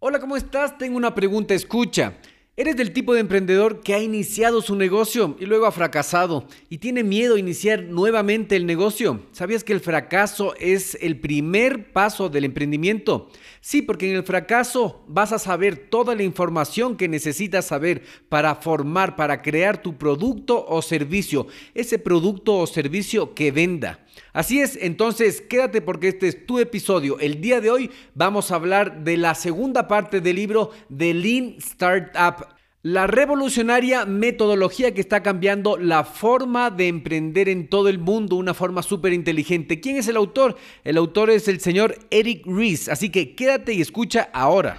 Hola, ¿cómo estás? Tengo una pregunta, escucha. ¿Eres del tipo de emprendedor que ha iniciado su negocio y luego ha fracasado y tiene miedo a iniciar nuevamente el negocio? ¿Sabías que el fracaso es el primer paso del emprendimiento? Sí, porque en el fracaso vas a saber toda la información que necesitas saber para formar, para crear tu producto o servicio, ese producto o servicio que venda. Así es, entonces quédate porque este es tu episodio. El día de hoy vamos a hablar de la segunda parte del libro de Lean Startup. La revolucionaria metodología que está cambiando la forma de emprender en todo el mundo, una forma súper inteligente. ¿Quién es el autor? El autor es el señor Eric Ries, así que quédate y escucha ahora.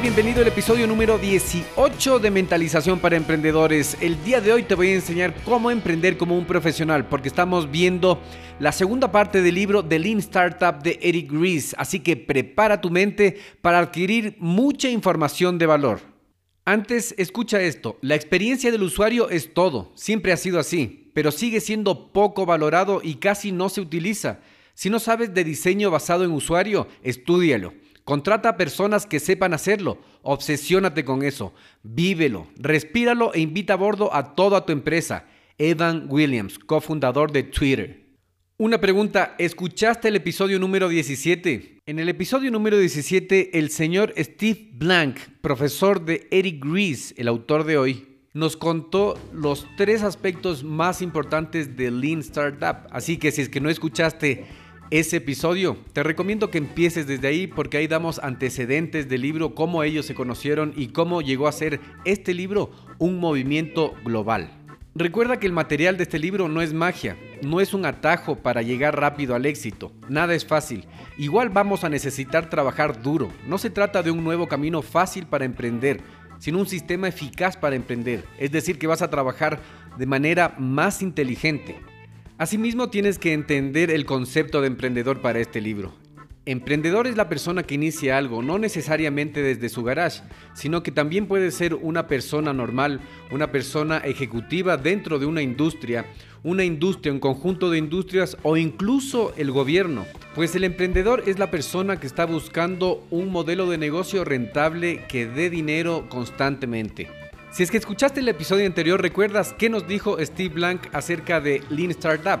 Bienvenido al episodio número 18 de Mentalización para Emprendedores. El día de hoy te voy a enseñar cómo emprender como un profesional, porque estamos viendo la segunda parte del libro The Lean Startup de Eric Ries. Así que prepara tu mente para adquirir mucha información de valor. Antes, escucha esto, la experiencia del usuario es todo, siempre ha sido así, pero sigue siendo poco valorado y casi no se utiliza. Si no sabes de diseño basado en usuario, estúdialo. Contrata personas que sepan hacerlo. Obsesiónate con eso. Vívelo, respíralo e invita a bordo a toda tu empresa. Evan Williams, cofundador de Twitter. Una pregunta, ¿escuchaste el episodio número 17? En el episodio número 17, el señor Steve Blank, profesor de Eric Ries, el autor de hoy, nos contó los tres aspectos más importantes de Lean Startup. Así que si es que no escuchaste ese episodio. Te recomiendo que empieces desde ahí porque ahí damos antecedentes del libro, cómo ellos se conocieron y cómo llegó a ser este libro un movimiento global. Recuerda que el material de este libro no es magia, no es un atajo para llegar rápido al éxito, nada es fácil. Igual vamos a necesitar trabajar duro, no se trata de un nuevo camino fácil para emprender, sino un sistema eficaz para emprender, es decir, que vas a trabajar de manera más inteligente, Asimismo, tienes que entender el concepto de emprendedor para este libro. Emprendedor es la persona que inicia algo, no necesariamente desde su garage, sino que también puede ser una persona normal, una persona ejecutiva dentro de una industria, una industria, un conjunto de industrias o incluso el gobierno. Pues el emprendedor es la persona que está buscando un modelo de negocio rentable que dé dinero constantemente. Si es que escuchaste el episodio anterior, recuerdas qué nos dijo Steve Blank acerca de Lean Startup.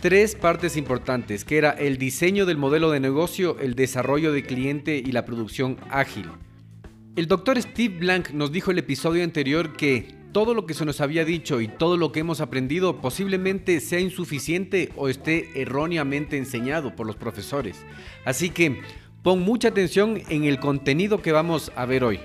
Tres partes importantes, que era el diseño del modelo de negocio, el desarrollo de cliente y la producción ágil. El doctor Steve Blank nos dijo el episodio anterior que todo lo que se nos había dicho y todo lo que hemos aprendido posiblemente sea insuficiente o esté erróneamente enseñado por los profesores. Así que pon mucha atención en el contenido que vamos a ver hoy.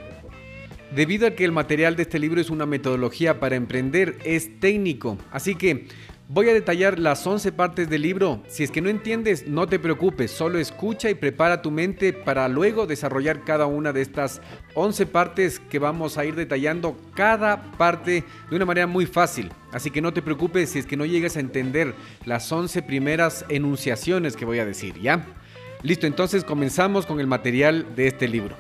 Debido a que el material de este libro es una metodología para emprender, es técnico, así que voy a detallar las 11 partes del libro. Si es que no entiendes, no te preocupes, solo escucha y prepara tu mente para luego desarrollar cada una de estas 11 partes que vamos a ir detallando cada parte de una manera muy fácil. Así que no te preocupes si es que no llegas a entender las 11 primeras enunciaciones que voy a decir, ¿ya? Listo, entonces comenzamos con el material de este libro.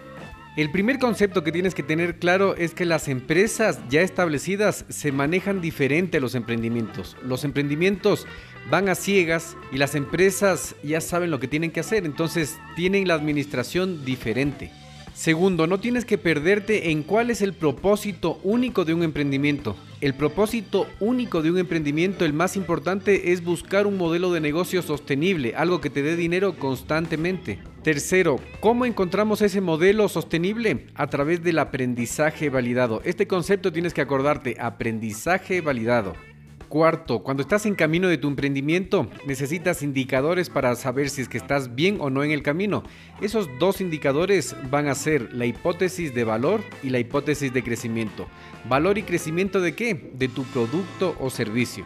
El primer concepto que tienes que tener claro es que las empresas ya establecidas se manejan diferente a los emprendimientos. Los emprendimientos van a ciegas y las empresas ya saben lo que tienen que hacer, entonces tienen la administración diferente. Segundo, no tienes que perderte en cuál es el propósito único de un emprendimiento. El propósito único de un emprendimiento, el más importante, es buscar un modelo de negocio sostenible, algo que te dé dinero constantemente. Tercero, ¿cómo encontramos ese modelo sostenible? A través del aprendizaje validado. Este concepto tienes que acordarte, aprendizaje validado. Cuarto, cuando estás en camino de tu emprendimiento, necesitas indicadores para saber si es que estás bien o no en el camino. Esos dos indicadores van a ser la hipótesis de valor y la hipótesis de crecimiento. ¿Valor y crecimiento de qué? De tu producto o servicio.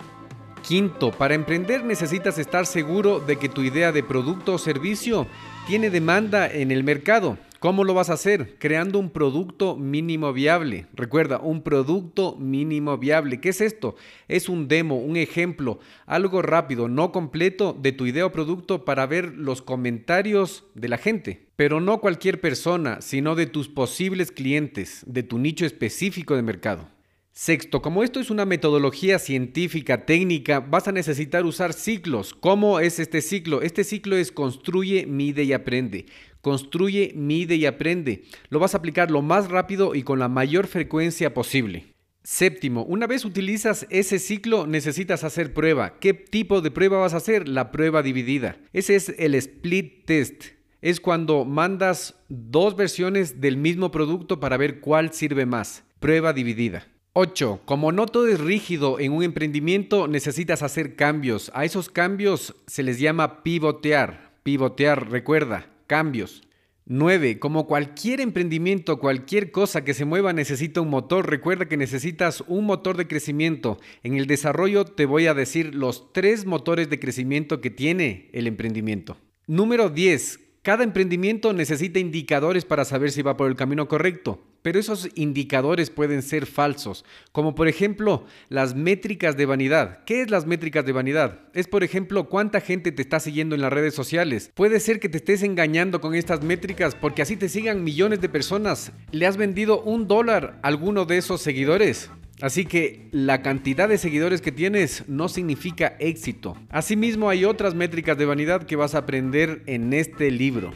Quinto, para emprender necesitas estar seguro de que tu idea de producto o servicio tiene demanda en el mercado. ¿Cómo lo vas a hacer? Creando un producto mínimo viable. Recuerda, un producto mínimo viable. ¿Qué es esto? Es un demo, un ejemplo, algo rápido, no completo de tu idea o producto para ver los comentarios de la gente. Pero no cualquier persona, sino de tus posibles clientes, de tu nicho específico de mercado. Sexto, como esto es una metodología científica, técnica, vas a necesitar usar ciclos. ¿Cómo es este ciclo? Este ciclo es construye, mide y aprende. Construye, mide y aprende. Lo vas a aplicar lo más rápido y con la mayor frecuencia posible. Séptimo, una vez utilizas ese ciclo necesitas hacer prueba. ¿Qué tipo de prueba vas a hacer? La prueba dividida. Ese es el split test. Es cuando mandas dos versiones del mismo producto para ver cuál sirve más. Prueba dividida. 8. Como no todo es rígido en un emprendimiento, necesitas hacer cambios. A esos cambios se les llama pivotear. Pivotear, recuerda, cambios. 9. Como cualquier emprendimiento, cualquier cosa que se mueva necesita un motor. Recuerda que necesitas un motor de crecimiento. En el desarrollo te voy a decir los tres motores de crecimiento que tiene el emprendimiento. Número 10. Cada emprendimiento necesita indicadores para saber si va por el camino correcto, pero esos indicadores pueden ser falsos, como por ejemplo las métricas de vanidad. ¿Qué es las métricas de vanidad? Es por ejemplo cuánta gente te está siguiendo en las redes sociales. Puede ser que te estés engañando con estas métricas porque así te sigan millones de personas. ¿Le has vendido un dólar a alguno de esos seguidores? Así que la cantidad de seguidores que tienes no significa éxito. Asimismo hay otras métricas de vanidad que vas a aprender en este libro.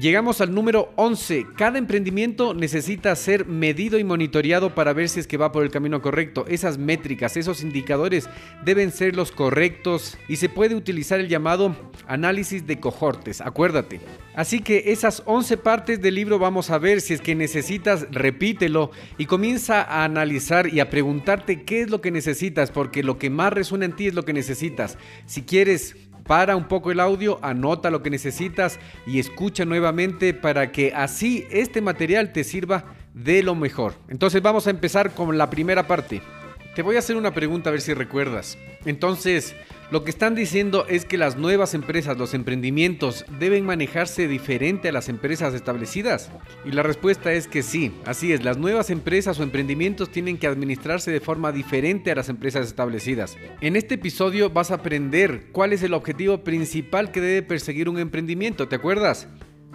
Llegamos al número 11. Cada emprendimiento necesita ser medido y monitoreado para ver si es que va por el camino correcto. Esas métricas, esos indicadores deben ser los correctos y se puede utilizar el llamado análisis de cohortes, acuérdate. Así que esas 11 partes del libro vamos a ver si es que necesitas, repítelo y comienza a analizar y a preguntarte qué es lo que necesitas, porque lo que más resuena en ti es lo que necesitas. Si quieres para un poco el audio, anota lo que necesitas y escucha nuevamente para que así este material te sirva de lo mejor. Entonces vamos a empezar con la primera parte. Te voy a hacer una pregunta a ver si recuerdas. Entonces, lo que están diciendo es que las nuevas empresas, los emprendimientos, deben manejarse diferente a las empresas establecidas. Y la respuesta es que sí, así es, las nuevas empresas o emprendimientos tienen que administrarse de forma diferente a las empresas establecidas. En este episodio vas a aprender cuál es el objetivo principal que debe perseguir un emprendimiento, ¿te acuerdas?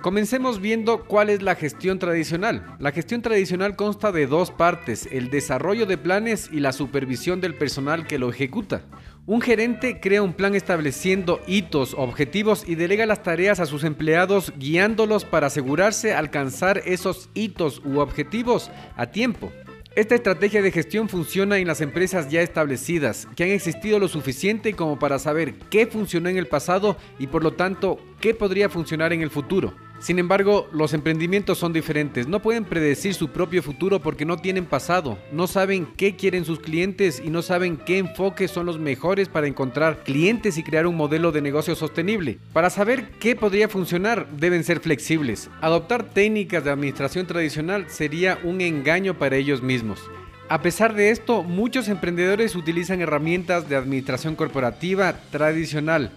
Comencemos viendo cuál es la gestión tradicional. La gestión tradicional consta de dos partes, el desarrollo de planes y la supervisión del personal que lo ejecuta. Un gerente crea un plan estableciendo hitos, objetivos y delega las tareas a sus empleados guiándolos para asegurarse alcanzar esos hitos u objetivos a tiempo. Esta estrategia de gestión funciona en las empresas ya establecidas, que han existido lo suficiente como para saber qué funcionó en el pasado y por lo tanto qué podría funcionar en el futuro. Sin embargo, los emprendimientos son diferentes. No pueden predecir su propio futuro porque no tienen pasado. No saben qué quieren sus clientes y no saben qué enfoques son los mejores para encontrar clientes y crear un modelo de negocio sostenible. Para saber qué podría funcionar, deben ser flexibles. Adoptar técnicas de administración tradicional sería un engaño para ellos mismos. A pesar de esto, muchos emprendedores utilizan herramientas de administración corporativa tradicional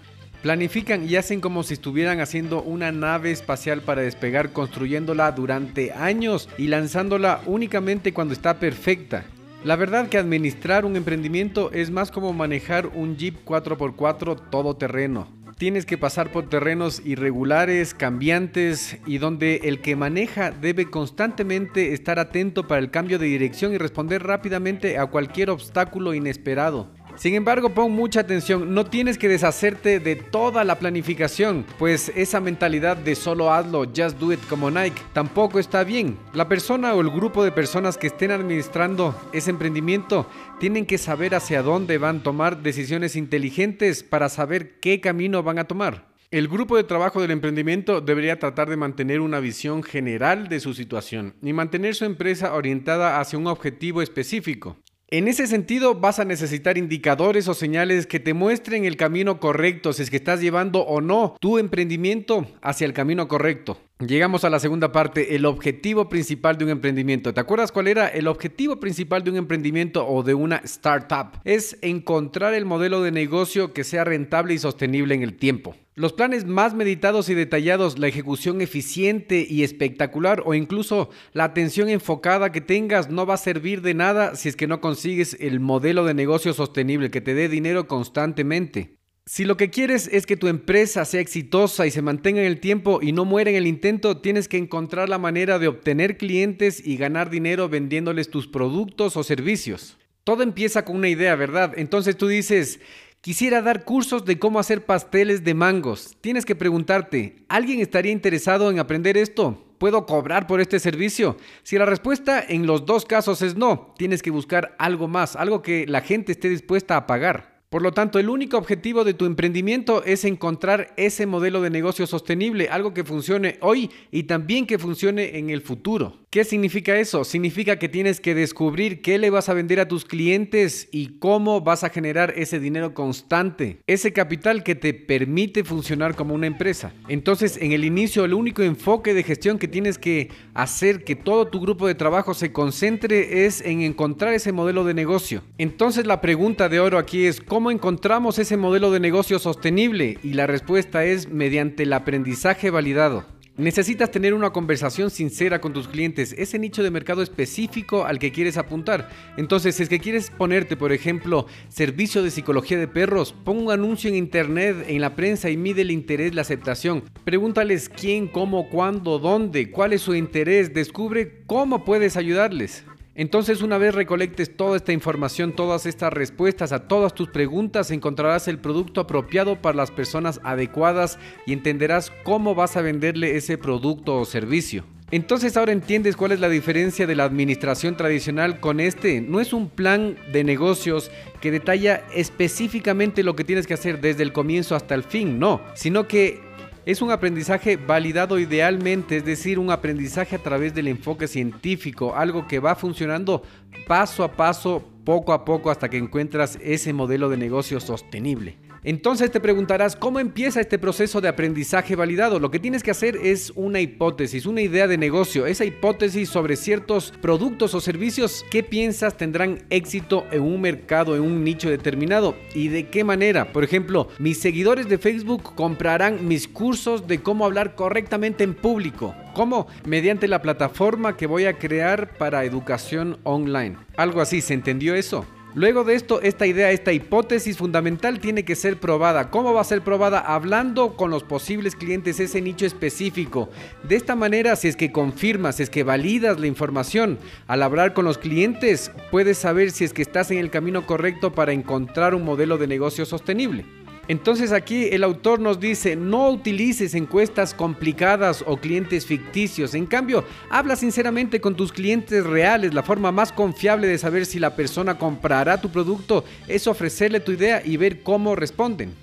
Planifican y hacen como si estuvieran haciendo una nave espacial para despegar construyéndola durante años y lanzándola únicamente cuando está perfecta. La verdad que administrar un emprendimiento es más como manejar un Jeep 4x4 todoterreno. tienes que pasar por terrenos irregulares, cambiantes y donde el que maneja debe constantemente estar atento para el cambio de dirección y responder rápidamente a cualquier obstáculo inesperado. Sin embargo, pon mucha atención, no tienes que deshacerte de toda la planificación, pues esa mentalidad de solo hazlo, just do it como Nike, tampoco está bien. La persona o el grupo de personas que estén administrando ese emprendimiento tienen que saber hacia dónde van a tomar decisiones inteligentes para saber qué camino van a tomar. El grupo de trabajo del emprendimiento debería tratar de mantener una visión general de su situación y mantener su empresa orientada hacia un objetivo específico. En ese sentido, vas a necesitar indicadores o señales que te muestren el camino correcto, si es que estás llevando o no tu emprendimiento hacia el camino correcto. Llegamos a la segunda parte, el objetivo principal de un emprendimiento. ¿Te acuerdas cuál era el objetivo principal de un emprendimiento o de una startup? Es encontrar el modelo de negocio que sea rentable y sostenible en el tiempo. Los planes más meditados y detallados, la ejecución eficiente y espectacular o incluso la atención enfocada que tengas no va a servir de nada si es que no consigues el modelo de negocio sostenible que te dé dinero constantemente. Si lo que quieres es que tu empresa sea exitosa y se mantenga en el tiempo y no muera en el intento, tienes que encontrar la manera de obtener clientes y ganar dinero vendiéndoles tus productos o servicios. Todo empieza con una idea, ¿verdad? Entonces tú dices, Quisiera dar cursos de cómo hacer pasteles de mangos. Tienes que preguntarte, ¿alguien estaría interesado en aprender esto? ¿Puedo cobrar por este servicio? Si la respuesta en los dos casos es no, tienes que buscar algo más, algo que la gente esté dispuesta a pagar. Por lo tanto, el único objetivo de tu emprendimiento es encontrar ese modelo de negocio sostenible, algo que funcione hoy y también que funcione en el futuro. ¿Qué significa eso? Significa que tienes que descubrir qué le vas a vender a tus clientes y cómo vas a generar ese dinero constante, ese capital que te permite funcionar como una empresa. Entonces, en el inicio, el único enfoque de gestión que tienes que hacer que todo tu grupo de trabajo se concentre es en encontrar ese modelo de negocio. Entonces, la pregunta de oro aquí es, ¿cómo encontramos ese modelo de negocio sostenible? Y la respuesta es mediante el aprendizaje validado. Necesitas tener una conversación sincera con tus clientes, ese nicho de mercado específico al que quieres apuntar. Entonces, si es que quieres ponerte, por ejemplo, servicio de psicología de perros, pon un anuncio en internet, en la prensa y mide el interés, la aceptación. Pregúntales quién, cómo, cuándo, dónde, cuál es su interés, descubre cómo puedes ayudarles. Entonces una vez recolectes toda esta información, todas estas respuestas a todas tus preguntas, encontrarás el producto apropiado para las personas adecuadas y entenderás cómo vas a venderle ese producto o servicio. Entonces ahora entiendes cuál es la diferencia de la administración tradicional con este. No es un plan de negocios que detalla específicamente lo que tienes que hacer desde el comienzo hasta el fin, no, sino que es un aprendizaje validado idealmente, es decir, un aprendizaje a través del enfoque científico, algo que va funcionando paso a paso, poco a poco, hasta que encuentras ese modelo de negocio sostenible. Entonces te preguntarás, ¿cómo empieza este proceso de aprendizaje validado? Lo que tienes que hacer es una hipótesis, una idea de negocio. Esa hipótesis sobre ciertos productos o servicios que piensas tendrán éxito en un mercado, en un nicho determinado. ¿Y de qué manera? Por ejemplo, mis seguidores de Facebook comprarán mis cursos de cómo hablar correctamente en público. ¿Cómo? Mediante la plataforma que voy a crear para educación online. Algo así, ¿se entendió eso? Luego de esto, esta idea, esta hipótesis fundamental tiene que ser probada. ¿Cómo va a ser probada? Hablando con los posibles clientes ese nicho específico. De esta manera, si es que confirmas, si es que validas la información, al hablar con los clientes, puedes saber si es que estás en el camino correcto para encontrar un modelo de negocio sostenible. Entonces aquí el autor nos dice, no utilices encuestas complicadas o clientes ficticios. En cambio, habla sinceramente con tus clientes reales. La forma más confiable de saber si la persona comprará tu producto es ofrecerle tu idea y ver cómo responden.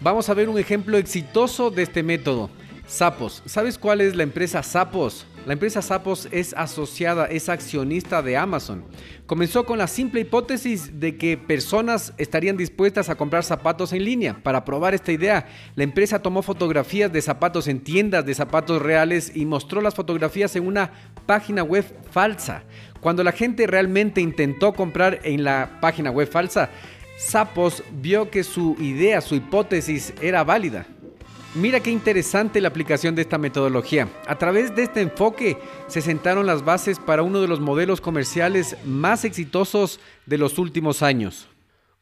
Vamos a ver un ejemplo exitoso de este método. Sapos. ¿Sabes cuál es la empresa Sapos? La empresa Sapos es asociada, es accionista de Amazon. Comenzó con la simple hipótesis de que personas estarían dispuestas a comprar zapatos en línea. Para probar esta idea, la empresa tomó fotografías de zapatos en tiendas de zapatos reales y mostró las fotografías en una página web falsa. Cuando la gente realmente intentó comprar en la página web falsa, Sapos vio que su idea, su hipótesis era válida. Mira qué interesante la aplicación de esta metodología. A través de este enfoque se sentaron las bases para uno de los modelos comerciales más exitosos de los últimos años.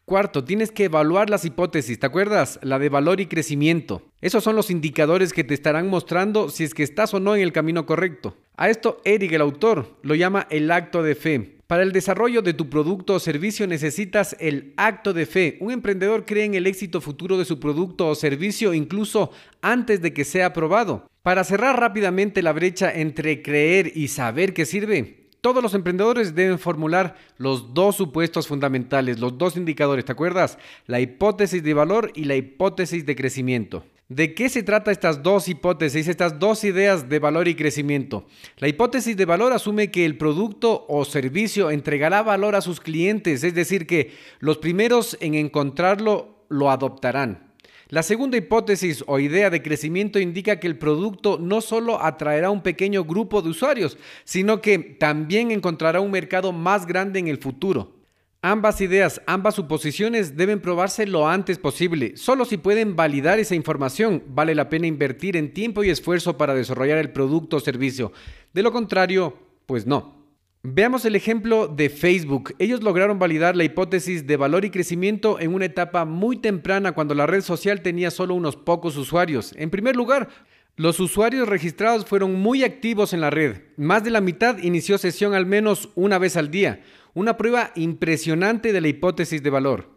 Cuarto, tienes que evaluar las hipótesis, ¿te acuerdas? La de valor y crecimiento. Esos son los indicadores que te estarán mostrando si es que estás o no en el camino correcto. A esto Eric, el autor, lo llama el acto de fe. Para el desarrollo de tu producto o servicio necesitas el acto de fe. Un emprendedor cree en el éxito futuro de su producto o servicio incluso antes de que sea aprobado. Para cerrar rápidamente la brecha entre creer y saber que sirve, todos los emprendedores deben formular los dos supuestos fundamentales, los dos indicadores, ¿te acuerdas? La hipótesis de valor y la hipótesis de crecimiento. ¿De qué se trata estas dos hipótesis, estas dos ideas de valor y crecimiento? La hipótesis de valor asume que el producto o servicio entregará valor a sus clientes, es decir, que los primeros en encontrarlo lo adoptarán. La segunda hipótesis o idea de crecimiento indica que el producto no solo atraerá un pequeño grupo de usuarios, sino que también encontrará un mercado más grande en el futuro. Ambas ideas, ambas suposiciones deben probarse lo antes posible. Solo si pueden validar esa información, vale la pena invertir en tiempo y esfuerzo para desarrollar el producto o servicio. De lo contrario, pues no. Veamos el ejemplo de Facebook. Ellos lograron validar la hipótesis de valor y crecimiento en una etapa muy temprana cuando la red social tenía solo unos pocos usuarios. En primer lugar, los usuarios registrados fueron muy activos en la red. Más de la mitad inició sesión al menos una vez al día. Una prueba impresionante de la hipótesis de valor.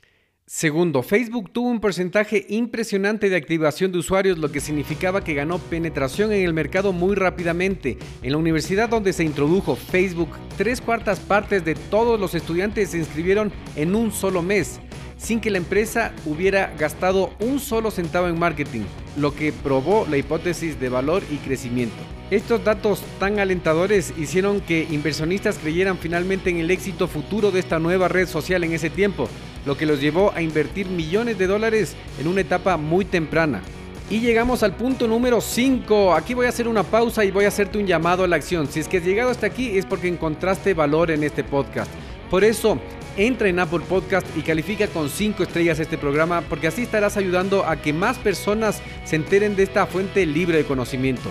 Segundo, Facebook tuvo un porcentaje impresionante de activación de usuarios, lo que significaba que ganó penetración en el mercado muy rápidamente. En la universidad donde se introdujo Facebook, tres cuartas partes de todos los estudiantes se inscribieron en un solo mes, sin que la empresa hubiera gastado un solo centavo en marketing, lo que probó la hipótesis de valor y crecimiento. Estos datos tan alentadores hicieron que inversionistas creyeran finalmente en el éxito futuro de esta nueva red social en ese tiempo lo que los llevó a invertir millones de dólares en una etapa muy temprana. Y llegamos al punto número 5. Aquí voy a hacer una pausa y voy a hacerte un llamado a la acción. Si es que has llegado hasta aquí es porque encontraste valor en este podcast. Por eso, entra en Apple Podcast y califica con 5 estrellas este programa porque así estarás ayudando a que más personas se enteren de esta fuente libre de conocimiento.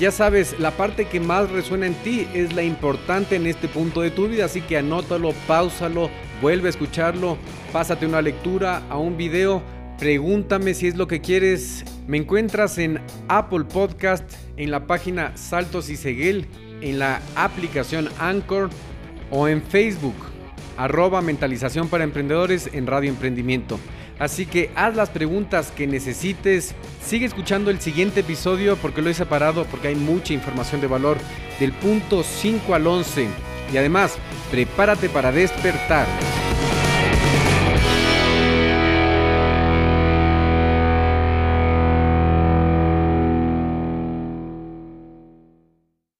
Ya sabes, la parte que más resuena en ti es la importante en este punto de tu vida, así que anótalo, pausalo, vuelve a escucharlo, pásate una lectura, a un video, pregúntame si es lo que quieres. Me encuentras en Apple Podcast, en la página Saltos y Seguel, en la aplicación Anchor o en Facebook, arroba mentalización para emprendedores en Radio Emprendimiento. Así que haz las preguntas que necesites. Sigue escuchando el siguiente episodio porque lo he separado porque hay mucha información de valor del punto 5 al 11. Y además, prepárate para despertar.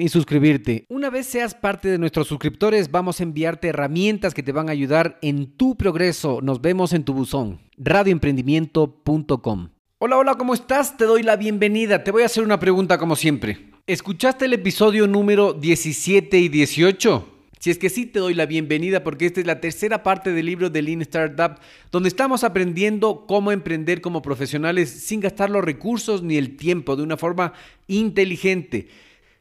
y suscribirte. Una vez seas parte de nuestros suscriptores, vamos a enviarte herramientas que te van a ayudar en tu progreso. Nos vemos en tu buzón. radioemprendimiento.com. Hola, hola, ¿cómo estás? Te doy la bienvenida. Te voy a hacer una pregunta como siempre. ¿Escuchaste el episodio número 17 y 18? Si es que sí, te doy la bienvenida porque esta es la tercera parte del libro de Lean Startup, donde estamos aprendiendo cómo emprender como profesionales sin gastar los recursos ni el tiempo de una forma inteligente.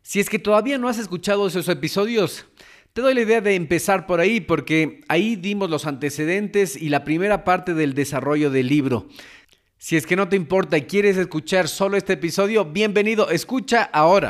Si es que todavía no has escuchado esos episodios, te doy la idea de empezar por ahí porque ahí dimos los antecedentes y la primera parte del desarrollo del libro. Si es que no te importa y quieres escuchar solo este episodio, bienvenido, escucha ahora.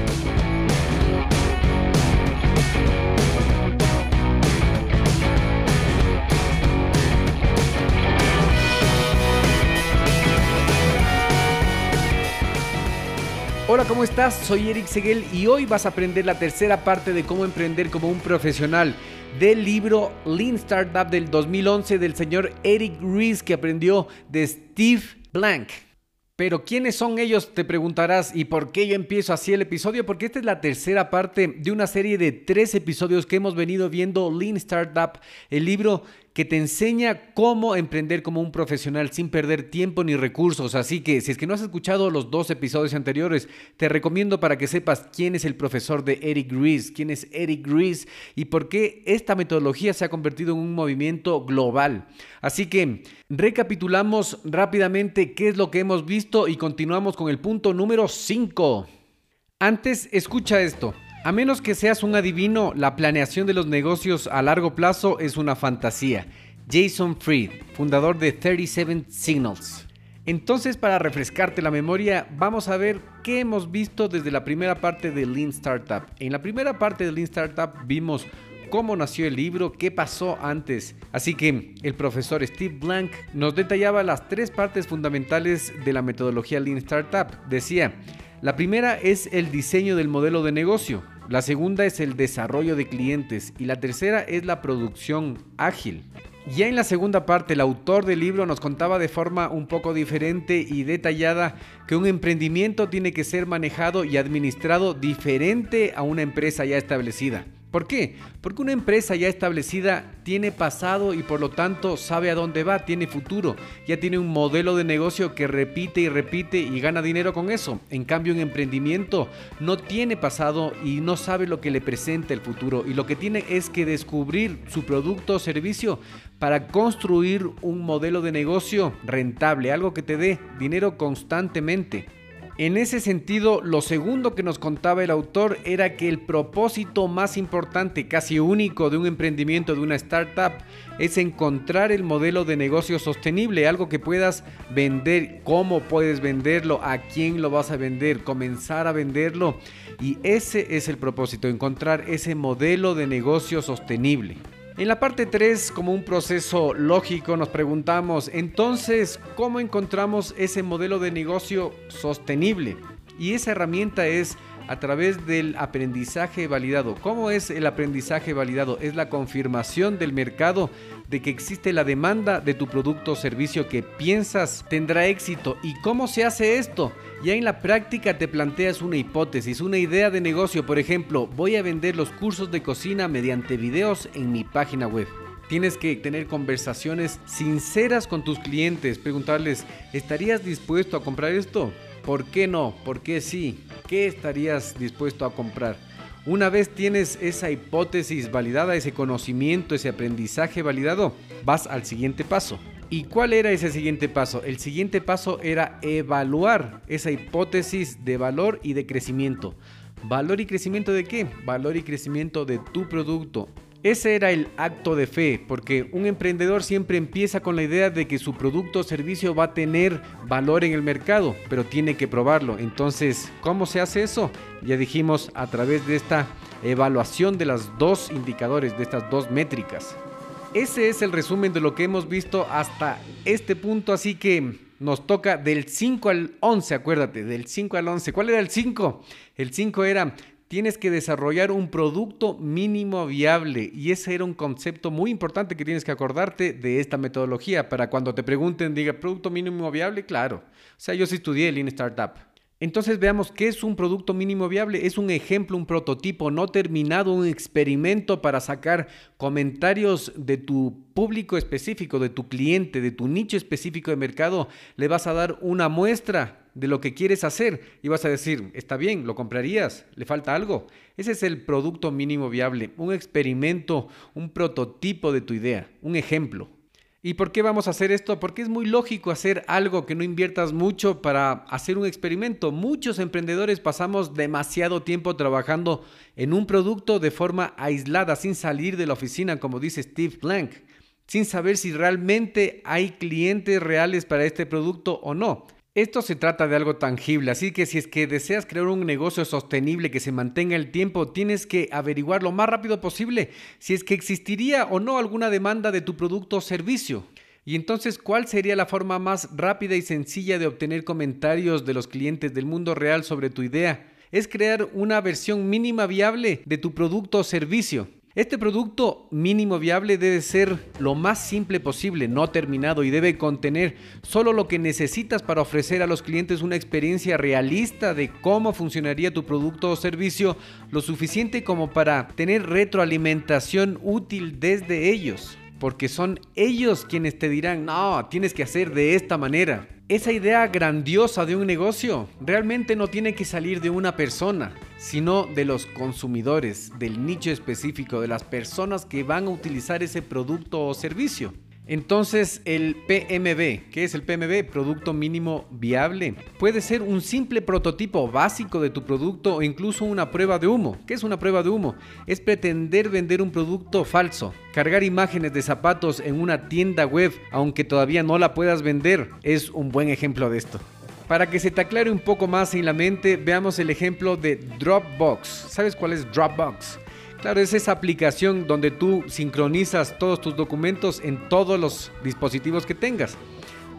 Hola, ¿cómo estás? Soy Eric Seguel y hoy vas a aprender la tercera parte de cómo emprender como un profesional del libro Lean Startup del 2011 del señor Eric Ries que aprendió de Steve Blank. Pero ¿quiénes son ellos? Te preguntarás. ¿Y por qué yo empiezo así el episodio? Porque esta es la tercera parte de una serie de tres episodios que hemos venido viendo Lean Startup, el libro que te enseña cómo emprender como un profesional sin perder tiempo ni recursos. Así que si es que no has escuchado los dos episodios anteriores, te recomiendo para que sepas quién es el profesor de Eric Ries, quién es Eric Ries y por qué esta metodología se ha convertido en un movimiento global. Así que recapitulamos rápidamente qué es lo que hemos visto y continuamos con el punto número 5. Antes, escucha esto. A menos que seas un adivino, la planeación de los negocios a largo plazo es una fantasía. Jason Fried, fundador de 37 Signals. Entonces, para refrescarte la memoria, vamos a ver qué hemos visto desde la primera parte de Lean Startup. En la primera parte de Lean Startup vimos cómo nació el libro, qué pasó antes. Así que el profesor Steve Blank nos detallaba las tres partes fundamentales de la metodología Lean Startup. Decía, la primera es el diseño del modelo de negocio, la segunda es el desarrollo de clientes y la tercera es la producción ágil. Ya en la segunda parte, el autor del libro nos contaba de forma un poco diferente y detallada que un emprendimiento tiene que ser manejado y administrado diferente a una empresa ya establecida. ¿Por qué? Porque una empresa ya establecida tiene pasado y por lo tanto sabe a dónde va, tiene futuro, ya tiene un modelo de negocio que repite y repite y gana dinero con eso. En cambio, un emprendimiento no tiene pasado y no sabe lo que le presenta el futuro y lo que tiene es que descubrir su producto o servicio para construir un modelo de negocio rentable, algo que te dé dinero constantemente. En ese sentido, lo segundo que nos contaba el autor era que el propósito más importante, casi único de un emprendimiento, de una startup, es encontrar el modelo de negocio sostenible, algo que puedas vender, cómo puedes venderlo, a quién lo vas a vender, comenzar a venderlo. Y ese es el propósito, encontrar ese modelo de negocio sostenible. En la parte 3, como un proceso lógico, nos preguntamos, entonces, ¿cómo encontramos ese modelo de negocio sostenible? Y esa herramienta es a través del aprendizaje validado. ¿Cómo es el aprendizaje validado? Es la confirmación del mercado de que existe la demanda de tu producto o servicio que piensas tendrá éxito. ¿Y cómo se hace esto? Ya en la práctica te planteas una hipótesis, una idea de negocio. Por ejemplo, voy a vender los cursos de cocina mediante videos en mi página web. Tienes que tener conversaciones sinceras con tus clientes, preguntarles, ¿estarías dispuesto a comprar esto? ¿Por qué no? ¿Por qué sí? ¿Qué estarías dispuesto a comprar? Una vez tienes esa hipótesis validada, ese conocimiento, ese aprendizaje validado, vas al siguiente paso. ¿Y cuál era ese siguiente paso? El siguiente paso era evaluar esa hipótesis de valor y de crecimiento. ¿Valor y crecimiento de qué? Valor y crecimiento de tu producto. Ese era el acto de fe, porque un emprendedor siempre empieza con la idea de que su producto o servicio va a tener valor en el mercado, pero tiene que probarlo. Entonces, ¿cómo se hace eso? Ya dijimos a través de esta evaluación de las dos indicadores, de estas dos métricas. Ese es el resumen de lo que hemos visto hasta este punto, así que nos toca del 5 al 11, acuérdate, del 5 al 11. ¿Cuál era el 5? El 5 era tienes que desarrollar un producto mínimo viable y ese era un concepto muy importante que tienes que acordarte de esta metodología para cuando te pregunten, diga, producto mínimo viable, claro. O sea, yo sí estudié Lean Startup. Entonces veamos qué es un producto mínimo viable. Es un ejemplo, un prototipo no terminado, un experimento para sacar comentarios de tu público específico, de tu cliente, de tu nicho específico de mercado. Le vas a dar una muestra de lo que quieres hacer y vas a decir, está bien, lo comprarías, le falta algo. Ese es el producto mínimo viable, un experimento, un prototipo de tu idea, un ejemplo. ¿Y por qué vamos a hacer esto? Porque es muy lógico hacer algo que no inviertas mucho para hacer un experimento. Muchos emprendedores pasamos demasiado tiempo trabajando en un producto de forma aislada, sin salir de la oficina, como dice Steve Blank, sin saber si realmente hay clientes reales para este producto o no. Esto se trata de algo tangible, así que si es que deseas crear un negocio sostenible que se mantenga el tiempo, tienes que averiguar lo más rápido posible si es que existiría o no alguna demanda de tu producto o servicio. Y entonces, ¿cuál sería la forma más rápida y sencilla de obtener comentarios de los clientes del mundo real sobre tu idea? Es crear una versión mínima viable de tu producto o servicio. Este producto mínimo viable debe ser lo más simple posible, no terminado y debe contener solo lo que necesitas para ofrecer a los clientes una experiencia realista de cómo funcionaría tu producto o servicio, lo suficiente como para tener retroalimentación útil desde ellos, porque son ellos quienes te dirán, no, tienes que hacer de esta manera. Esa idea grandiosa de un negocio realmente no tiene que salir de una persona, sino de los consumidores, del nicho específico, de las personas que van a utilizar ese producto o servicio. Entonces el PMB, ¿qué es el PMB? Producto mínimo viable. Puede ser un simple prototipo básico de tu producto o incluso una prueba de humo. ¿Qué es una prueba de humo? Es pretender vender un producto falso. Cargar imágenes de zapatos en una tienda web, aunque todavía no la puedas vender, es un buen ejemplo de esto. Para que se te aclare un poco más en la mente, veamos el ejemplo de Dropbox. ¿Sabes cuál es Dropbox? Claro, es esa aplicación donde tú sincronizas todos tus documentos en todos los dispositivos que tengas.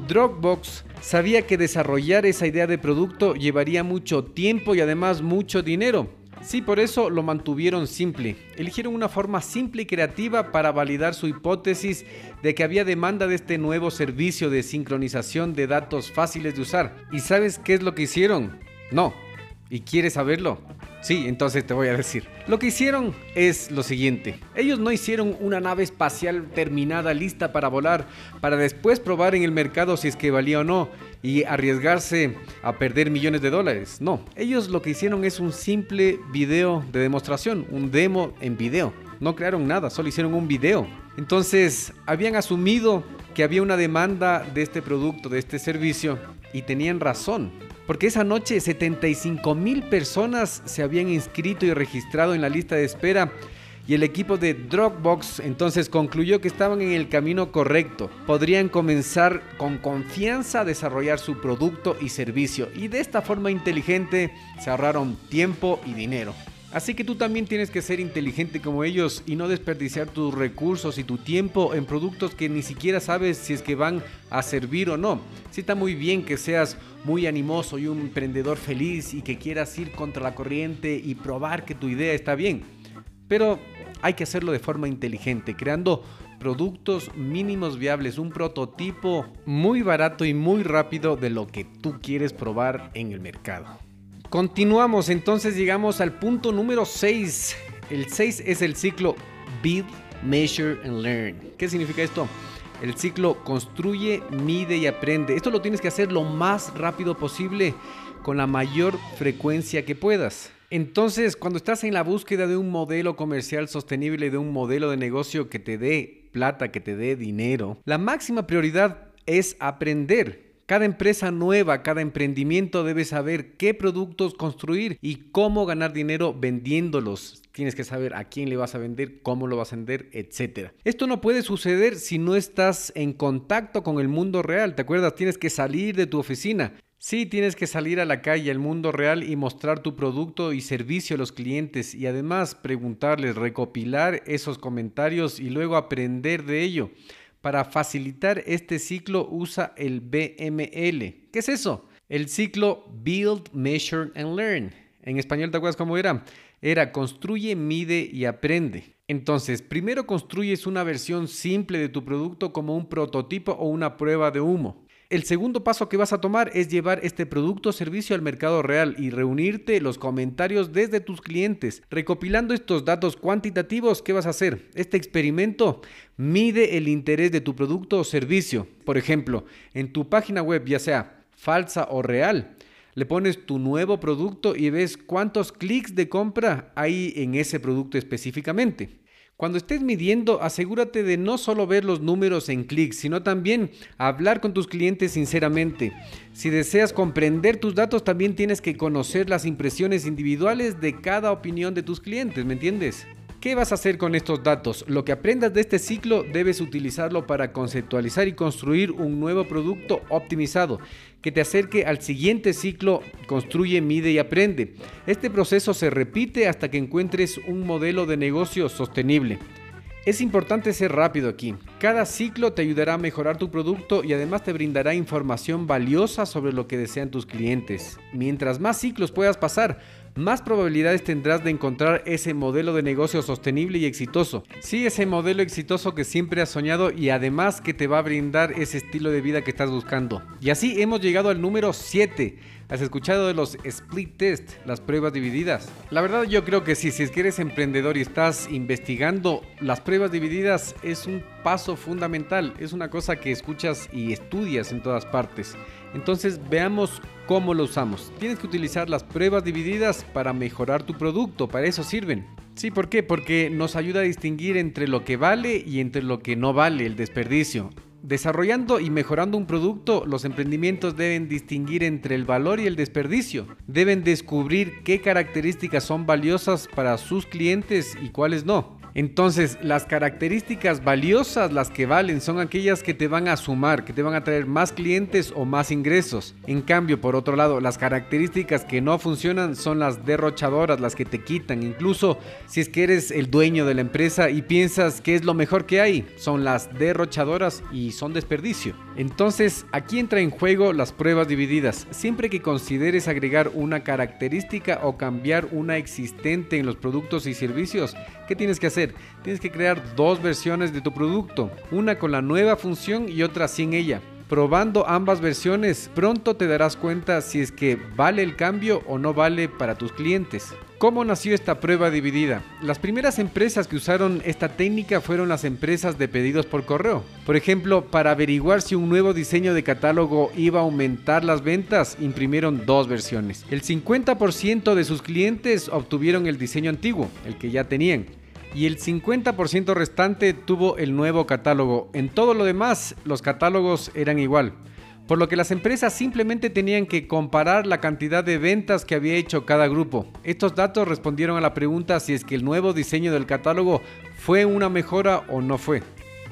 Dropbox sabía que desarrollar esa idea de producto llevaría mucho tiempo y además mucho dinero. Sí, por eso lo mantuvieron simple. Eligieron una forma simple y creativa para validar su hipótesis de que había demanda de este nuevo servicio de sincronización de datos fáciles de usar. ¿Y sabes qué es lo que hicieron? No. ¿Y quieres saberlo? Sí, entonces te voy a decir. Lo que hicieron es lo siguiente. Ellos no hicieron una nave espacial terminada, lista para volar, para después probar en el mercado si es que valía o no y arriesgarse a perder millones de dólares. No, ellos lo que hicieron es un simple video de demostración, un demo en video. No crearon nada, solo hicieron un video. Entonces, habían asumido que había una demanda de este producto, de este servicio, y tenían razón. Porque esa noche 75 mil personas se habían inscrito y registrado en la lista de espera y el equipo de Dropbox entonces concluyó que estaban en el camino correcto. Podrían comenzar con confianza a desarrollar su producto y servicio y de esta forma inteligente se ahorraron tiempo y dinero. Así que tú también tienes que ser inteligente como ellos y no desperdiciar tus recursos y tu tiempo en productos que ni siquiera sabes si es que van a servir o no. Sí está muy bien que seas muy animoso y un emprendedor feliz y que quieras ir contra la corriente y probar que tu idea está bien. Pero hay que hacerlo de forma inteligente, creando productos mínimos viables, un prototipo muy barato y muy rápido de lo que tú quieres probar en el mercado. Continuamos, entonces llegamos al punto número 6. El 6 es el ciclo Build, Measure and Learn. ¿Qué significa esto? El ciclo construye, mide y aprende. Esto lo tienes que hacer lo más rápido posible, con la mayor frecuencia que puedas. Entonces, cuando estás en la búsqueda de un modelo comercial sostenible, de un modelo de negocio que te dé plata, que te dé dinero, la máxima prioridad es aprender Cada empresa nueva, cada emprendimiento debe saber qué productos construir y cómo ganar dinero vendiéndolos. Tienes que saber a quién le vas a vender, cómo lo vas a vender, etc. Esto no puede suceder si no estás en contacto con el mundo real. ¿Te acuerdas? Tienes que salir de tu oficina. Sí, tienes que salir a la calle, al mundo real y mostrar tu producto y servicio a los clientes y además preguntarles, recopilar esos comentarios y luego aprender de ello. Para facilitar este ciclo usa el BML. ¿Qué es eso? El ciclo Build, Measure and Learn. En español, ¿te acuerdas cómo era? Era construye, mide y aprende. Entonces, primero construyes una versión simple de tu producto como un prototipo o una prueba de humo. El segundo paso que vas a tomar es llevar este producto o servicio al mercado real y reunirte los comentarios desde tus clientes. Recopilando estos datos cuantitativos, ¿qué vas a hacer? Este experimento mide el interés de tu producto o servicio. Por ejemplo, en tu página web, ya sea falsa o real, le pones tu nuevo producto y ves cuántos clics de compra hay en ese producto específicamente. Cuando estés midiendo, asegúrate de no solo ver los números en clics, sino también hablar con tus clientes sinceramente. Si deseas comprender tus datos, también tienes que conocer las impresiones individuales de cada opinión de tus clientes, ¿me entiendes? ¿Qué vas a hacer con estos datos? Lo que aprendas de este ciclo debes utilizarlo para conceptualizar y construir un nuevo producto optimizado que te acerque al siguiente ciclo, construye, mide y aprende. Este proceso se repite hasta que encuentres un modelo de negocio sostenible. Es importante ser rápido aquí. Cada ciclo te ayudará a mejorar tu producto y además te brindará información valiosa sobre lo que desean tus clientes. Mientras más ciclos puedas pasar, más probabilidades tendrás de encontrar ese modelo de negocio sostenible y exitoso. Sí, ese modelo exitoso que siempre has soñado y además que te va a brindar ese estilo de vida que estás buscando. Y así hemos llegado al número 7. ¿Has escuchado de los split test, las pruebas divididas? La verdad yo creo que sí, si es que eres emprendedor y estás investigando, las pruebas divididas es un paso fundamental, es una cosa que escuchas y estudias en todas partes. Entonces veamos cómo lo usamos. Tienes que utilizar las pruebas divididas para mejorar tu producto, para eso sirven. Sí, ¿por qué? Porque nos ayuda a distinguir entre lo que vale y entre lo que no vale, el desperdicio. Desarrollando y mejorando un producto, los emprendimientos deben distinguir entre el valor y el desperdicio. Deben descubrir qué características son valiosas para sus clientes y cuáles no. Entonces, las características valiosas, las que valen, son aquellas que te van a sumar, que te van a traer más clientes o más ingresos. En cambio, por otro lado, las características que no funcionan son las derrochadoras, las que te quitan. Incluso si es que eres el dueño de la empresa y piensas que es lo mejor que hay, son las derrochadoras y son desperdicio. Entonces, aquí entra en juego las pruebas divididas. Siempre que consideres agregar una característica o cambiar una existente en los productos y servicios, ¿qué tienes que hacer? Tienes que crear dos versiones de tu producto, una con la nueva función y otra sin ella. Probando ambas versiones, pronto te darás cuenta si es que vale el cambio o no vale para tus clientes. ¿Cómo nació esta prueba dividida? Las primeras empresas que usaron esta técnica fueron las empresas de pedidos por correo. Por ejemplo, para averiguar si un nuevo diseño de catálogo iba a aumentar las ventas, imprimieron dos versiones. El 50% de sus clientes obtuvieron el diseño antiguo, el que ya tenían y el 50% restante tuvo el nuevo catálogo. En todo lo demás, los catálogos eran igual. Por lo que las empresas simplemente tenían que comparar la cantidad de ventas que había hecho cada grupo. Estos datos respondieron a la pregunta si es que el nuevo diseño del catálogo fue una mejora o no fue.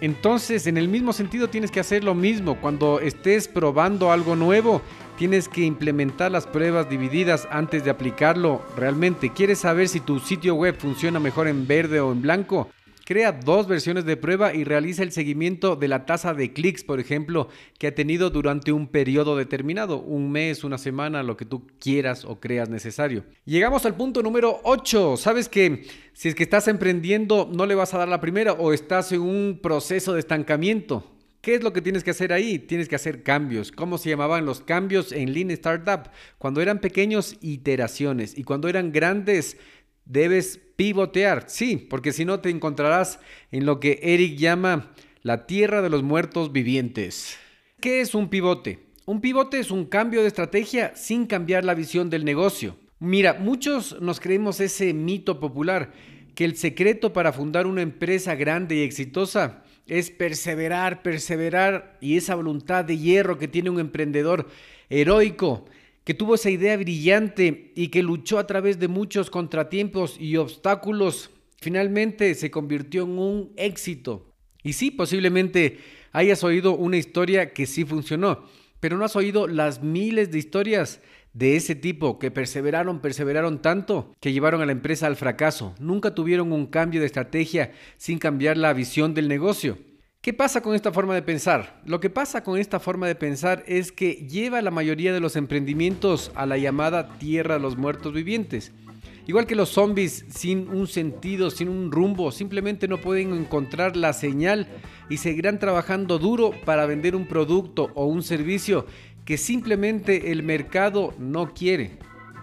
Entonces, en el mismo sentido, tienes que hacer lo mismo. Cuando estés probando algo nuevo, tienes que implementar las pruebas divididas antes de aplicarlo realmente. ¿Quieres saber si tu sitio web funciona mejor en verde o en blanco? Crea dos versiones de prueba y realiza el seguimiento de la tasa de clics, por ejemplo, que ha tenido durante un periodo determinado, un mes, una semana, lo que tú quieras o creas necesario. Llegamos al punto número 8. Sabes que si es que estás emprendiendo, no le vas a dar la primera o estás en un proceso de estancamiento. ¿Qué es lo que tienes que hacer ahí? Tienes que hacer cambios. ¿Cómo se llamaban los cambios en Lean Startup? Cuando eran pequeños, iteraciones. Y cuando eran grandes, debes pivotear, sí, porque si no te encontrarás en lo que Eric llama la tierra de los muertos vivientes. ¿Qué es un pivote? Un pivote es un cambio de estrategia sin cambiar la visión del negocio. Mira, muchos nos creemos ese mito popular que el secreto para fundar una empresa grande y exitosa es perseverar, perseverar y esa voluntad de hierro que tiene un emprendedor heroico, que tuvo esa idea brillante y que luchó a través de muchos contratiempos y obstáculos, finalmente se convirtió en un éxito. Y sí, posiblemente hayas oído una historia que sí funcionó, pero no has oído las miles de historias de ese tipo que perseveraron, perseveraron tanto que llevaron a la empresa al fracaso. Nunca tuvieron un cambio de estrategia sin cambiar la visión del negocio. ¿Qué pasa con esta forma de pensar? Lo que pasa con esta forma de pensar es que lleva la mayoría de los emprendimientos a la llamada tierra de los muertos vivientes. Igual que los zombies sin un sentido, sin un rumbo, simplemente no pueden encontrar la señal y seguirán trabajando duro para vender un producto o un servicio que simplemente el mercado no quiere.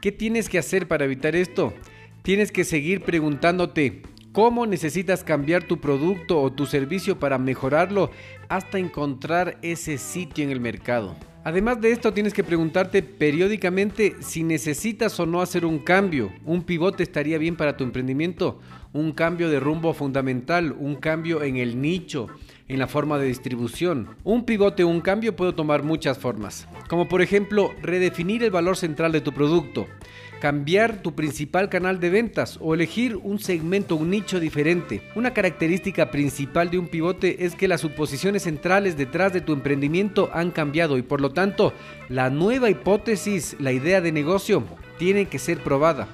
¿Qué tienes que hacer para evitar esto? Tienes que seguir preguntándote cómo necesitas cambiar tu producto o tu servicio para mejorarlo hasta encontrar ese sitio en el mercado. Además de esto, tienes que preguntarte periódicamente si necesitas o no hacer un cambio. Un pivote estaría bien para tu emprendimiento, un cambio de rumbo fundamental, un cambio en el nicho, en la forma de distribución. Un pivote o un cambio puede tomar muchas formas, como por ejemplo redefinir el valor central de tu producto, cambiar tu principal canal de ventas o elegir un segmento, un nicho diferente. Una característica principal de un pivote es que las suposiciones centrales detrás de tu emprendimiento han cambiado y por lo tanto la nueva hipótesis, la idea de negocio, tiene que ser probada.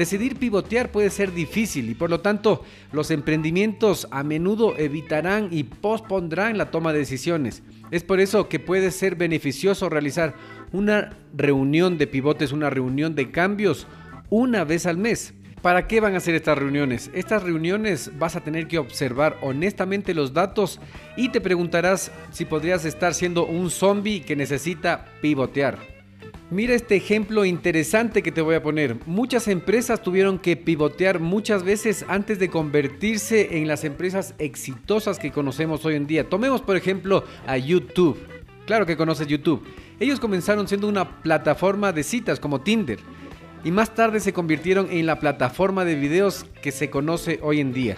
Decidir pivotear puede ser difícil y por lo tanto los emprendimientos a menudo evitarán y pospondrán la toma de decisiones. Es por eso que puede ser beneficioso realizar una reunión de pivotes, una reunión de cambios una vez al mes. ¿Para qué van a ser estas reuniones? Estas reuniones vas a tener que observar honestamente los datos y te preguntarás si podrías estar siendo un zombie que necesita pivotear. Mira este ejemplo interesante que te voy a poner. Muchas empresas tuvieron que pivotear muchas veces antes de convertirse en las empresas exitosas que conocemos hoy en día. Tomemos por ejemplo a YouTube. Claro que conoces YouTube. Ellos comenzaron siendo una plataforma de citas como Tinder y más tarde se convirtieron en la plataforma de videos que se conoce hoy en día.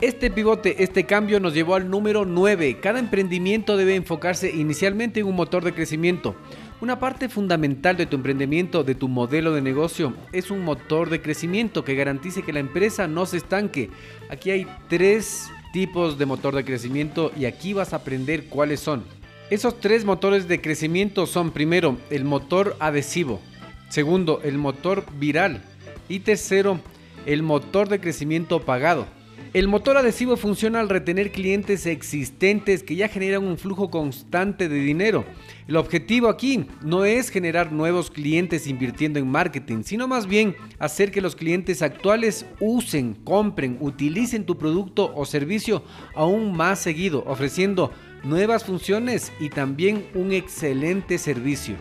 Este pivote, este cambio nos llevó al número 9. Cada emprendimiento debe enfocarse inicialmente en un motor de crecimiento. Una parte fundamental de tu emprendimiento, de tu modelo de negocio, es un motor de crecimiento que garantice que la empresa no se estanque. Aquí hay tres tipos de motor de crecimiento y aquí vas a aprender cuáles son. Esos tres motores de crecimiento son primero el motor adhesivo, segundo el motor viral y tercero el motor de crecimiento pagado. El motor adhesivo funciona al retener clientes existentes que ya generan un flujo constante de dinero. El objetivo aquí no es generar nuevos clientes invirtiendo en marketing, sino más bien hacer que los clientes actuales usen, compren, utilicen tu producto o servicio aún más seguido, ofreciendo nuevas funciones y también un excelente servicio.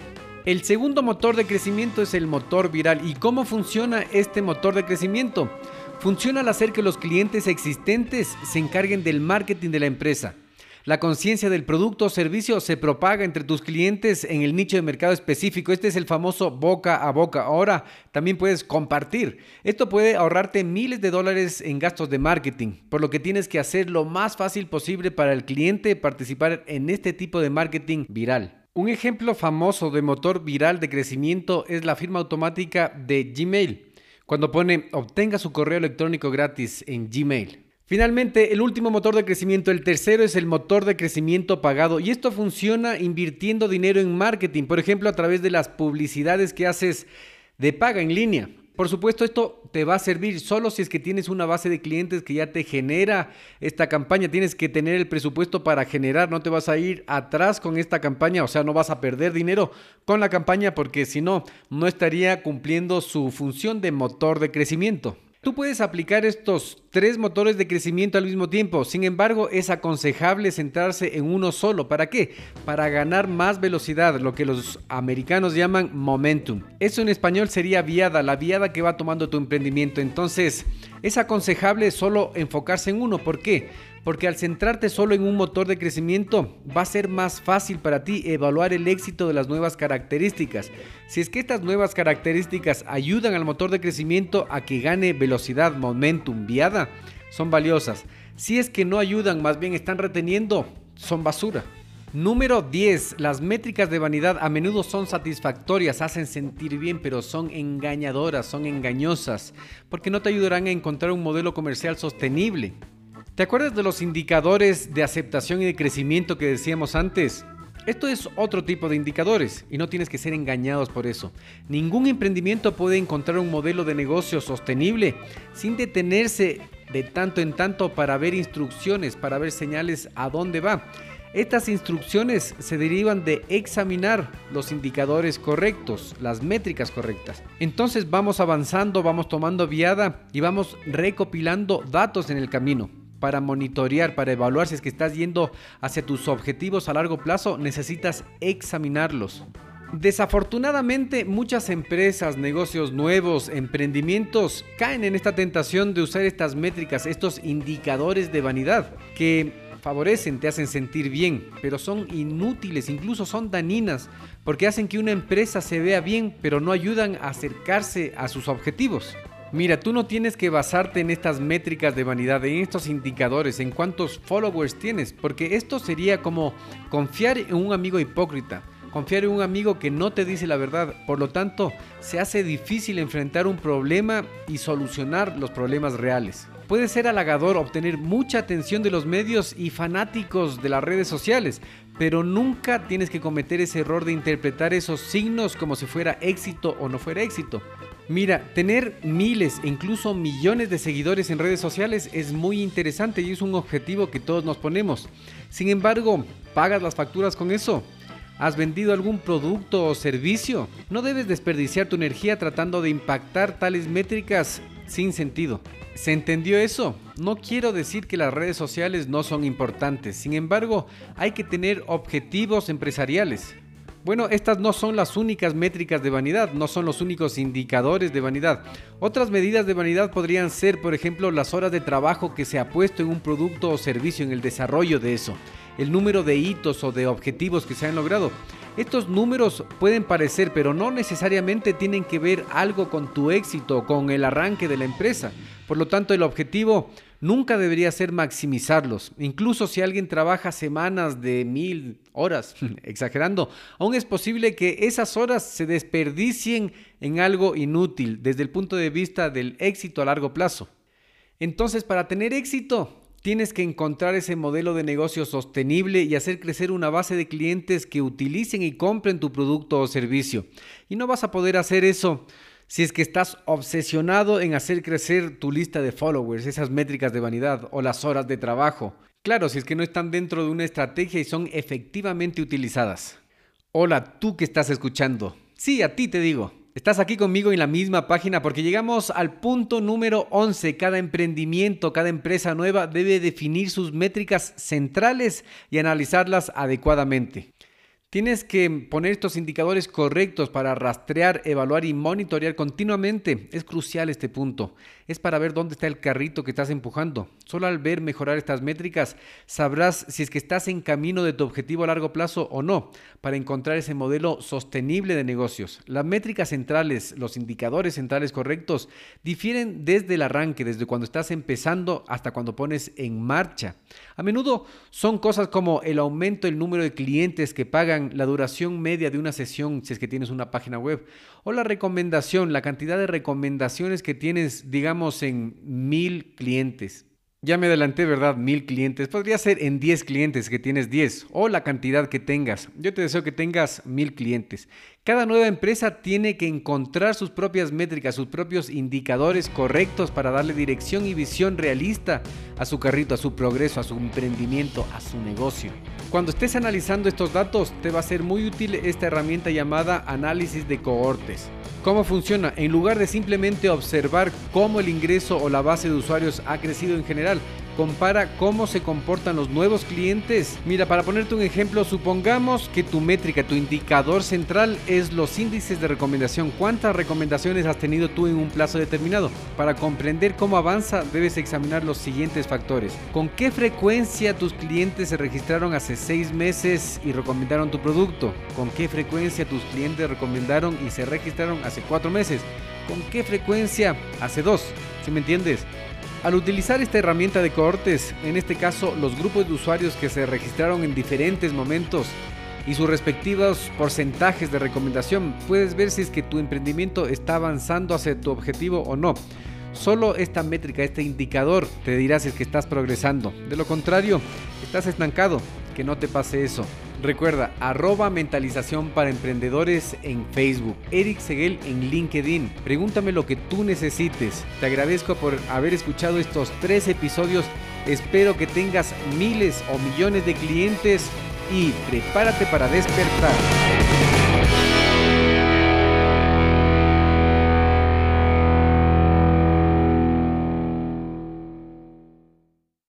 El segundo motor de crecimiento es el motor viral. ¿Y cómo funciona este motor de crecimiento? Funciona al hacer que los clientes existentes se encarguen del marketing de la empresa. La conciencia del producto o servicio se propaga entre tus clientes en el nicho de mercado específico. Este es el famoso boca a boca. Ahora también puedes compartir. Esto puede ahorrarte miles de dólares en gastos de marketing, por lo que tienes que hacer lo más fácil posible para el cliente participar en este tipo de marketing viral. Un ejemplo famoso de motor viral de crecimiento es la firma automática de Gmail cuando pone obtenga su correo electrónico gratis en Gmail. Finalmente, el último motor de crecimiento, el tercero es el motor de crecimiento pagado y esto funciona invirtiendo dinero en marketing, por ejemplo, a través de las publicidades que haces de paga en línea. Por supuesto, esto te va a servir solo si es que tienes una base de clientes que ya te genera esta campaña. Tienes que tener el presupuesto para generar, no te vas a ir atrás con esta campaña, o sea, no vas a perder dinero con la campaña porque si no, no estaría cumpliendo su función de motor de crecimiento. Tú puedes aplicar estos tres motores de crecimiento al mismo tiempo, sin embargo es aconsejable centrarse en uno solo. ¿Para qué? Para ganar más velocidad, lo que los americanos llaman momentum. Eso en español sería viada, la viada que va tomando tu emprendimiento. Entonces es aconsejable solo enfocarse en uno. ¿Por qué? Porque al centrarte solo en un motor de crecimiento va a ser más fácil para ti evaluar el éxito de las nuevas características. Si es que estas nuevas características ayudan al motor de crecimiento a que gane velocidad, momentum, viada, son valiosas. Si es que no ayudan, más bien están reteniendo, son basura. Número 10. Las métricas de vanidad a menudo son satisfactorias, hacen sentir bien, pero son engañadoras, son engañosas, porque no te ayudarán a encontrar un modelo comercial sostenible. ¿Te acuerdas de los indicadores de aceptación y de crecimiento que decíamos antes? Esto es otro tipo de indicadores y no tienes que ser engañados por eso. Ningún emprendimiento puede encontrar un modelo de negocio sostenible sin detenerse de tanto en tanto para ver instrucciones, para ver señales a dónde va. Estas instrucciones se derivan de examinar los indicadores correctos, las métricas correctas. Entonces vamos avanzando, vamos tomando viada y vamos recopilando datos en el camino. Para monitorear, para evaluar si es que estás yendo hacia tus objetivos a largo plazo, necesitas examinarlos. Desafortunadamente, muchas empresas, negocios nuevos, emprendimientos caen en esta tentación de usar estas métricas, estos indicadores de vanidad, que favorecen, te hacen sentir bien, pero son inútiles, incluso son dañinas, porque hacen que una empresa se vea bien, pero no ayudan a acercarse a sus objetivos. Mira, tú no tienes que basarte en estas métricas de vanidad, en estos indicadores, en cuántos followers tienes, porque esto sería como confiar en un amigo hipócrita, confiar en un amigo que no te dice la verdad. Por lo tanto, se hace difícil enfrentar un problema y solucionar los problemas reales. Puede ser halagador obtener mucha atención de los medios y fanáticos de las redes sociales, pero nunca tienes que cometer ese error de interpretar esos signos como si fuera éxito o no fuera éxito. Mira, tener miles e incluso millones de seguidores en redes sociales es muy interesante y es un objetivo que todos nos ponemos. Sin embargo, ¿pagas las facturas con eso? ¿Has vendido algún producto o servicio? No debes desperdiciar tu energía tratando de impactar tales métricas sin sentido. ¿Se entendió eso? No quiero decir que las redes sociales no son importantes, sin embargo, hay que tener objetivos empresariales. Bueno, estas no son las únicas métricas de vanidad, no son los únicos indicadores de vanidad. Otras medidas de vanidad podrían ser, por ejemplo, las horas de trabajo que se ha puesto en un producto o servicio en el desarrollo de eso, el número de hitos o de objetivos que se han logrado. Estos números pueden parecer, pero no necesariamente tienen que ver algo con tu éxito, con el arranque de la empresa. Por lo tanto, el objetivo nunca debería ser maximizarlos. Incluso si alguien trabaja semanas de mil horas, exagerando, aún es posible que esas horas se desperdicien en algo inútil desde el punto de vista del éxito a largo plazo. Entonces, para tener éxito, Tienes que encontrar ese modelo de negocio sostenible y hacer crecer una base de clientes que utilicen y compren tu producto o servicio. Y no vas a poder hacer eso si es que estás obsesionado en hacer crecer tu lista de followers, esas métricas de vanidad o las horas de trabajo. Claro, si es que no están dentro de una estrategia y son efectivamente utilizadas. Hola, tú que estás escuchando. Sí, a ti te digo. Estás aquí conmigo en la misma página porque llegamos al punto número 11. Cada emprendimiento, cada empresa nueva debe definir sus métricas centrales y analizarlas adecuadamente. Tienes que poner estos indicadores correctos para rastrear, evaluar y monitorear continuamente. Es crucial este punto. Es para ver dónde está el carrito que estás empujando. Solo al ver mejorar estas métricas sabrás si es que estás en camino de tu objetivo a largo plazo o no, para encontrar ese modelo sostenible de negocios. Las métricas centrales, los indicadores centrales correctos, difieren desde el arranque, desde cuando estás empezando hasta cuando pones en marcha. A menudo son cosas como el aumento del número de clientes que pagan la duración media de una sesión, si es que tienes una página web, o la recomendación, la cantidad de recomendaciones que tienes, digamos, en mil clientes. Ya me adelanté, ¿verdad? Mil clientes. Podría ser en 10 clientes que tienes 10 o la cantidad que tengas. Yo te deseo que tengas mil clientes. Cada nueva empresa tiene que encontrar sus propias métricas, sus propios indicadores correctos para darle dirección y visión realista a su carrito, a su progreso, a su emprendimiento, a su negocio. Cuando estés analizando estos datos, te va a ser muy útil esta herramienta llamada análisis de cohortes. ¿Cómo funciona? En lugar de simplemente observar cómo el ingreso o la base de usuarios ha crecido en general, compara cómo se comportan los nuevos clientes. Mira, para ponerte un ejemplo, supongamos que tu métrica, tu indicador central es los índices de recomendación. ¿Cuántas recomendaciones has tenido tú en un plazo determinado? Para comprender cómo avanza, debes examinar los siguientes factores. ¿Con qué frecuencia tus clientes se registraron hace seis meses y recomendaron tu producto? ¿Con qué frecuencia tus clientes recomendaron y se registraron hace cuatro meses? ¿Con qué frecuencia hace dos? ¿Sí me entiendes? Al utilizar esta herramienta de cohortes, en este caso los grupos de usuarios que se registraron en diferentes momentos y sus respectivos porcentajes de recomendación, puedes ver si es que tu emprendimiento está avanzando hacia tu objetivo o no. Solo esta métrica, este indicador, te dirá si es que estás progresando. De lo contrario, estás estancado. Que no te pase eso. Recuerda, arroba mentalización para emprendedores en Facebook, Eric Seguel en LinkedIn. Pregúntame lo que tú necesites. Te agradezco por haber escuchado estos tres episodios. Espero que tengas miles o millones de clientes y prepárate para despertar.